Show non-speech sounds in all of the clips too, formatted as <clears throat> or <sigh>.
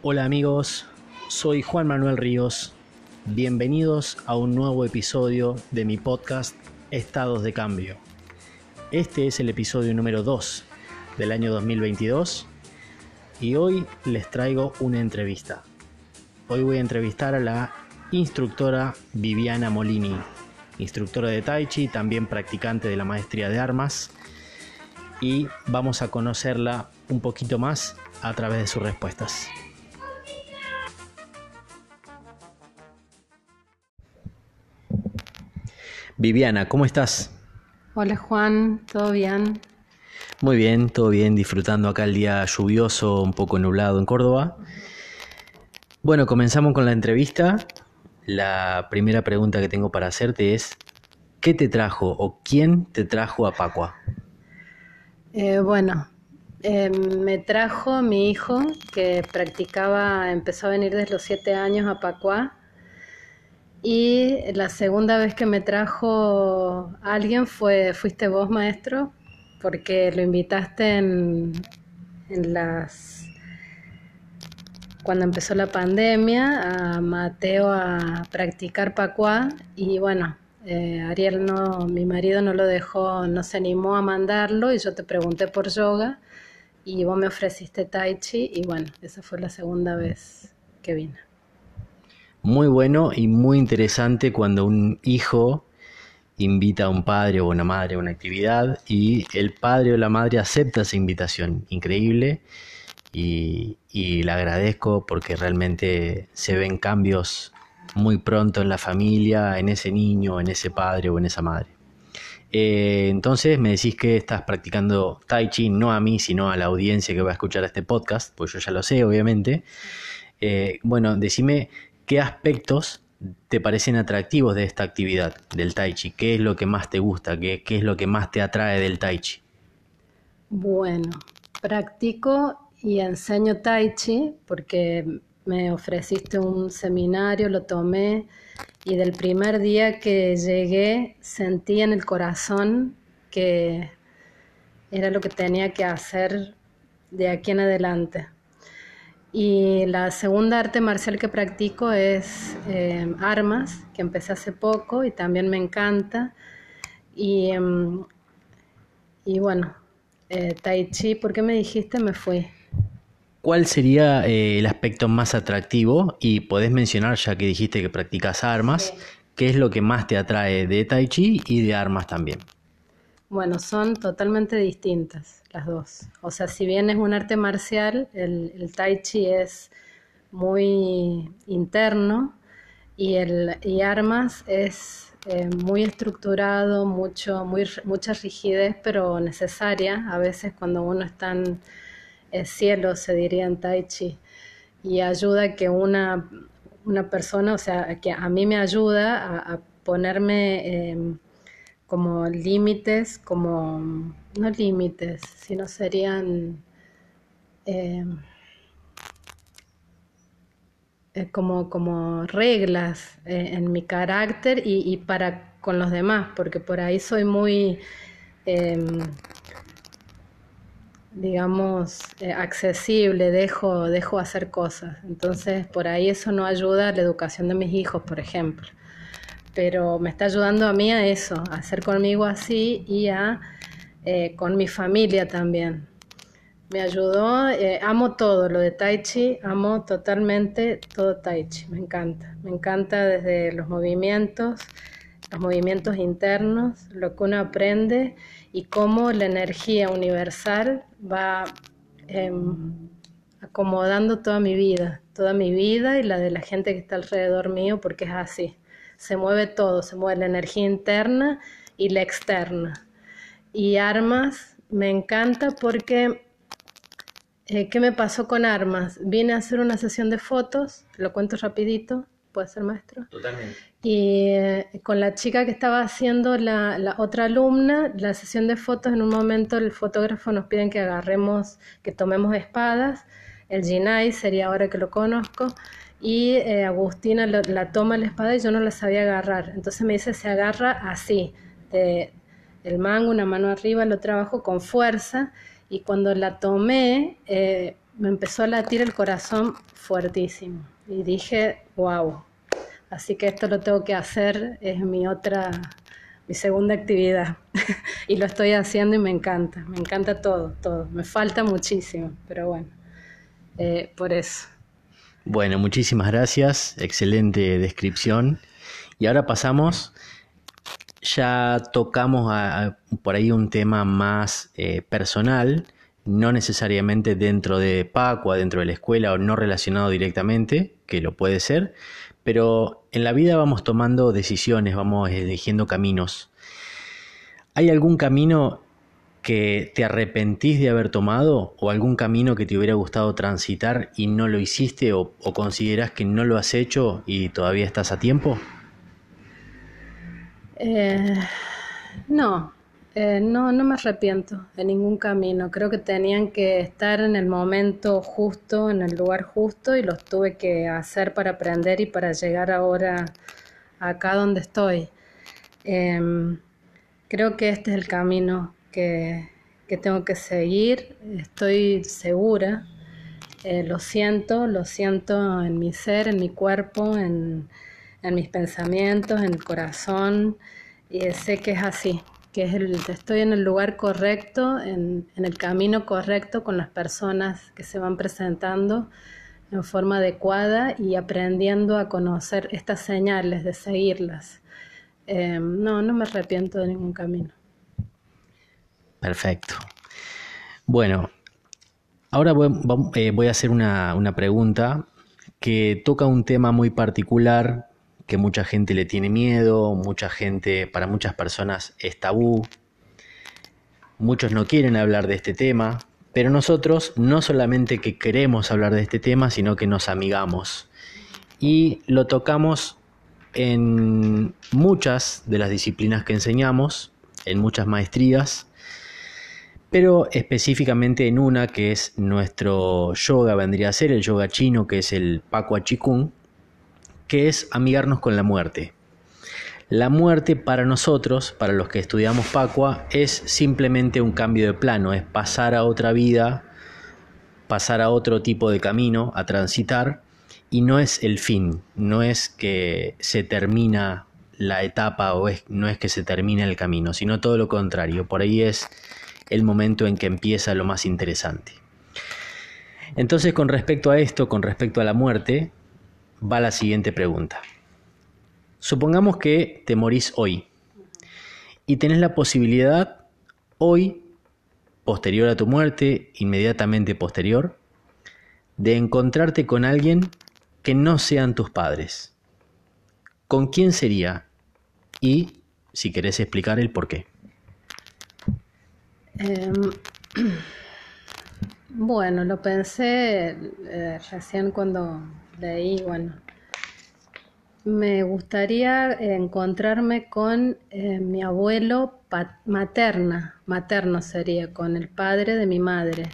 Hola amigos, soy Juan Manuel Ríos. Bienvenidos a un nuevo episodio de mi podcast Estados de Cambio. Este es el episodio número 2 del año 2022 y hoy les traigo una entrevista. Hoy voy a entrevistar a la instructora Viviana Molini, instructora de Tai Chi, también practicante de la maestría de armas y vamos a conocerla un poquito más a través de sus respuestas. Viviana, ¿cómo estás? Hola Juan, ¿todo bien? Muy bien, todo bien, disfrutando acá el día lluvioso, un poco nublado en Córdoba. Bueno, comenzamos con la entrevista. La primera pregunta que tengo para hacerte es, ¿qué te trajo o quién te trajo a Pacua? Eh, bueno, em, me trajo mi hijo que practicaba, empezó a venir desde los siete años a Pacua y la segunda vez que me trajo alguien fue, fuiste vos, maestro, porque lo invitaste en, en las cuando empezó la pandemia a Mateo a practicar pacuá y bueno, eh, Ariel no, mi marido no lo dejó, no se animó a mandarlo y yo te pregunté por yoga y vos me ofreciste tai chi y bueno, esa fue la segunda vez que vine muy bueno y muy interesante cuando un hijo invita a un padre o una madre a una actividad y el padre o la madre acepta esa invitación. Increíble y, le agradezco porque realmente se ven cambios muy pronto en la familia, en ese niño, en ese padre o en esa madre. Eh, entonces me decís que estás practicando Tai Chi, no a mí, sino a la audiencia que va a escuchar este podcast, pues yo ya lo sé, obviamente. Eh, bueno, decime ¿qué aspectos te parecen atractivos de esta actividad del tai chi? ¿Qué es lo que más te gusta? ¿Qué, es lo que más te atrae del tai chi? Bueno, practico y enseño tai chi porque me ofreciste un seminario, lo tomé y del primer día que llegué sentí en el corazón que era lo que tenía que hacer de aquí en adelante. Y la segunda arte marcial que practico es eh, armas, que empecé hace poco y también me encanta. Y, em, y bueno, eh, Tai Chi, ¿por qué me dijiste? Me fui. ¿Cuál sería eh, el aspecto más atractivo? Y podés mencionar, ya que dijiste que practicas armas, ¿qué es lo que más te atrae de Tai Chi y de armas también? Bueno, son totalmente distintas dos. O sea, si bien es un arte marcial, el, tai chi es muy interno y, el, y armas es eh, muy estructurado, mucho, muy, mucha rigidez, pero necesaria. A veces cuando uno está en el cielo, se diría en tai chi, y ayuda a que una, una persona, o sea, que a mí me ayuda a, ponerme... Em, como límites, como, no límites, sino serían eh, eh, como, como reglas eh, en mi carácter y, para con los demás, porque por ahí soy muy, em, digamos, accesible, dejo, dejo hacer cosas. Entonces, por ahí eso no ayuda a la educación de mis hijos, por ejemplo pero me está ayudando a mí a eso, a ser conmigo así y a eh, con mi familia también. Me ayudó, eh, amo todo lo de Tai Chi, amo totalmente todo Tai Chi, me encanta. Me encanta desde los movimientos, los movimientos internos, lo que uno aprende y cómo la energía universal va em, acomodando toda mi vida, toda mi vida y la de la gente que está alrededor mío, porque es así se mueve todo, se mueve la energía interna y la externa. Y armas me encanta porque, eh, ¿qué me pasó con armas? Vine a hacer una sesión de fotos, lo cuento rapidito, puede ser maestro. Totalmente. Y eh, con la chica que estaba haciendo la, la, otra alumna, la sesión de fotos, en un momento el fotógrafo nos piden que agarremos, que tomemos espadas, el Jinai sería ahora que lo conozco, y eh, Agustina la toma la espada y yo no la sabía agarrar. Entonces me dice, se agarra así, de, el mango, una mano arriba, lo trabajo con fuerza y cuando la tomé, eh, me empezó a latir el corazón fuertísimo y dije, wow, así que esto lo tengo que hacer, es mi otra, mi segunda actividad <laughs> y lo estoy haciendo y me encanta, me encanta todo, todo, me falta muchísimo, pero bueno, eh, por eso. Bueno, muchísimas gracias, excelente descripción. Y ahora pasamos, ya tocamos por ahí un tema más eh, personal, no necesariamente dentro de Pacua, dentro de la escuela o no relacionado directamente, que lo puede ser, pero en la vida vamos tomando decisiones, vamos eligiendo caminos. ¿Hay algún camino que te arrepentís de haber tomado o algún camino que te hubiera gustado transitar y no lo hiciste o consideras que no lo has hecho y todavía estás a tiempo? Eh, no, eh, no, no me arrepiento de ningún camino. Creo que tenían que estar en el momento justo, en el lugar justo, y los tuve que hacer para aprender y para llegar ahora acá donde estoy. Em, creo que este es el camino que, tengo que seguir. Estoy segura. Eh, lo siento, lo siento en mi ser, en mi cuerpo, en, en mis pensamientos, en el corazón. Y sé que es así que es el, estoy en el lugar correcto, en, el camino correcto con las personas que se van presentando en forma adecuada y aprendiendo a conocer estas señales, de seguirlas. Eh, no, no me arrepiento de ningún camino. Perfecto. Bueno, ahora voy, eh, voy a hacer una pregunta que toca un tema muy particular que mucha gente le tiene miedo, mucha gente, para muchas personas es tabú, muchos no quieren hablar de este tema, pero nosotros no solamente que queremos hablar de este tema, sino que nos amigamos. Y lo tocamos en muchas de las disciplinas que enseñamos, en muchas maestrías, pero específicamente en una que es nuestro yoga, vendría a ser el yoga chino, que es el Pakua Chikung, que es amigarnos con la muerte. La muerte para nosotros, para los que estudiamos Pacua, es simplemente un cambio de plano, es pasar a otra vida, pasar a otro tipo de camino, a transitar, y no es el fin, no es que se termina la etapa o no es que se termina el camino, sino todo lo contrario, por ahí es el momento en que empieza lo más interesante. Entonces con respecto a esto, con respecto a la muerte, va la siguiente pregunta. Supongamos que te morís hoy y tenés la posibilidad hoy, posterior a tu muerte, inmediatamente posterior, de encontrarte con alguien que no sean tus padres. ¿Con quién sería? Y si querés explicar el por qué. Em, <clears throat> bueno, lo pensé eh, recién cuando leí, bueno, me gustaría encontrarme con eh, mi abuelo materna, materno sería, con el padre de mi madre,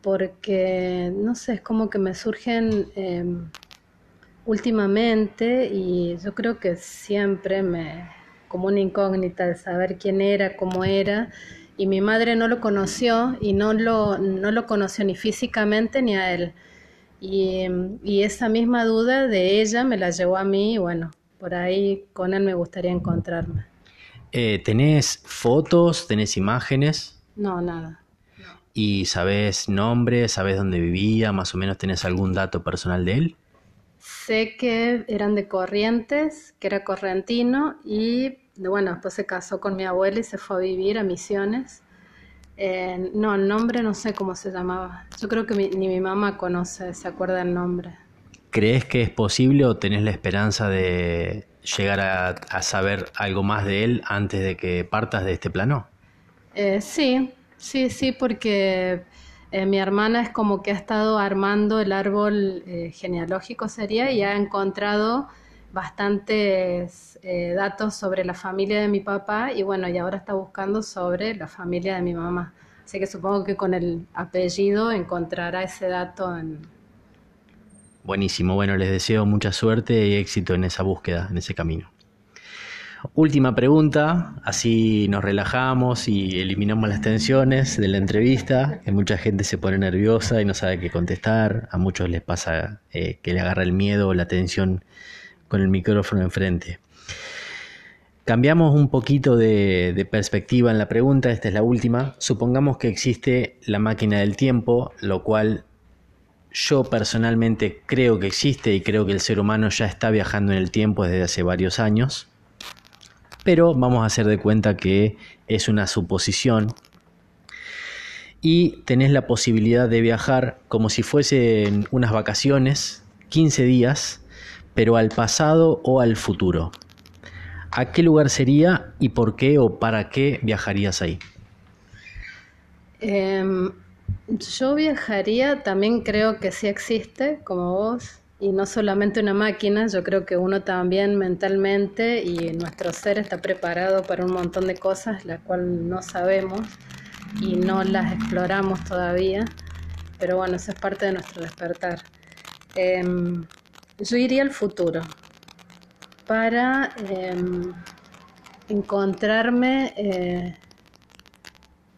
porque, no sé, es como que me surgen em, últimamente y yo creo que siempre me, como una incógnita de saber quién era, cómo era, y mi madre no lo conoció y no lo, no lo conoció ni físicamente ni a él. Y, esa misma duda de ella me la llevó a mí y bueno, por ahí con él me gustaría encontrarme. Eh, ¿Tenés fotos? ¿Tenés imágenes? No, nada. ¿Y sabes nombre? ¿Sabes dónde vivía? ¿Más o menos tenés algún dato personal de él? Sé que eran de Corrientes, que era correntino y bueno, después se casó con mi abuela y se fue a vivir a Misiones. Eh, no, el nombre no sé cómo se llamaba. Yo creo que ni mi mamá conoce, se acuerda el nombre. ¿Crees que es posible o tenés la esperanza de llegar a, saber algo más de él antes de que partas de este plano? Eh, sí, sí, sí, porque eh, mi hermana es como que ha estado armando el árbol genealógico, sería, y ha encontrado bastantes eh, datos sobre la familia de mi papá y bueno, y ahora está buscando sobre la familia de mi mamá. Así que supongo que con el apellido encontrará ese dato en... Buenísimo, bueno, les deseo mucha suerte y éxito en esa búsqueda, en ese camino. Última pregunta, así nos relajamos y eliminamos las tensiones de la entrevista, que mucha gente se pone nerviosa y no sabe qué contestar, a muchos les pasa eh, que le agarra el miedo o la tensión con el micrófono enfrente. Cambiamos un poquito de, perspectiva en la pregunta, esta es la última. Supongamos que existe la máquina del tiempo, lo cual yo personalmente creo que existe y creo que el ser humano ya está viajando en el tiempo desde hace varios años pero vamos a hacer de cuenta que es una suposición y tenés la posibilidad de viajar como si fuesen unas vacaciones, 15 días, pero al pasado o al futuro. ¿A qué lugar sería y por qué o para qué viajarías ahí? Em, yo viajaría, también creo que sí existe, como vos, y no solamente una máquina, yo creo que uno también mentalmente y nuestro ser está preparado para un montón de cosas, las cuales no sabemos y no las exploramos todavía, pero bueno, eso es parte de nuestro despertar. Em, yo iría al futuro para em, encontrarme eh,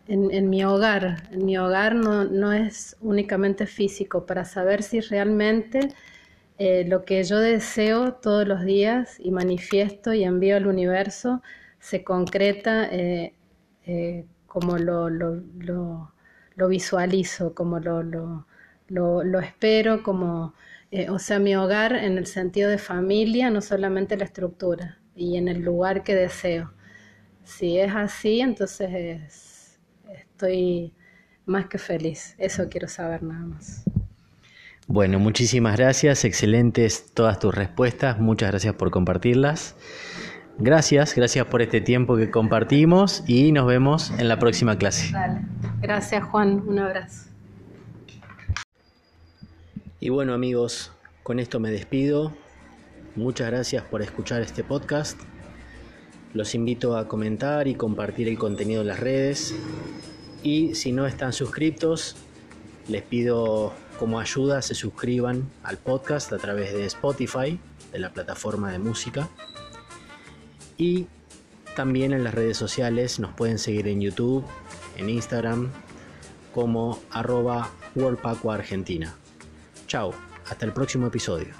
en, mi hogar. En mi hogar no, no es únicamente físico, para saber si realmente eh, lo que yo deseo todos los días y manifiesto y envío al universo se concreta eh, como lo, lo, visualizo, como lo, lo espero, como, o sea, mi hogar en el sentido de familia, no solamente la estructura, y en el lugar que deseo. Si es así, entonces estoy más que feliz. Eso quiero saber nada más. Bueno, muchísimas gracias, excelentes todas tus respuestas, muchas gracias por compartirlas. Gracias, gracias por este tiempo que compartimos y nos vemos en la próxima clase. Gracias Juan, un abrazo. Y bueno amigos, con esto me despido. Muchas gracias por escuchar este podcast. Los invito a comentar y compartir el contenido en las redes. Y si no están suscritos, les pido como ayuda se suscriban al podcast a través de Spotify, de la plataforma de música. Y también en las redes sociales nos pueden seguir en YouTube, en Instagram, como arroba Argentina. Chao, hasta el próximo episodio.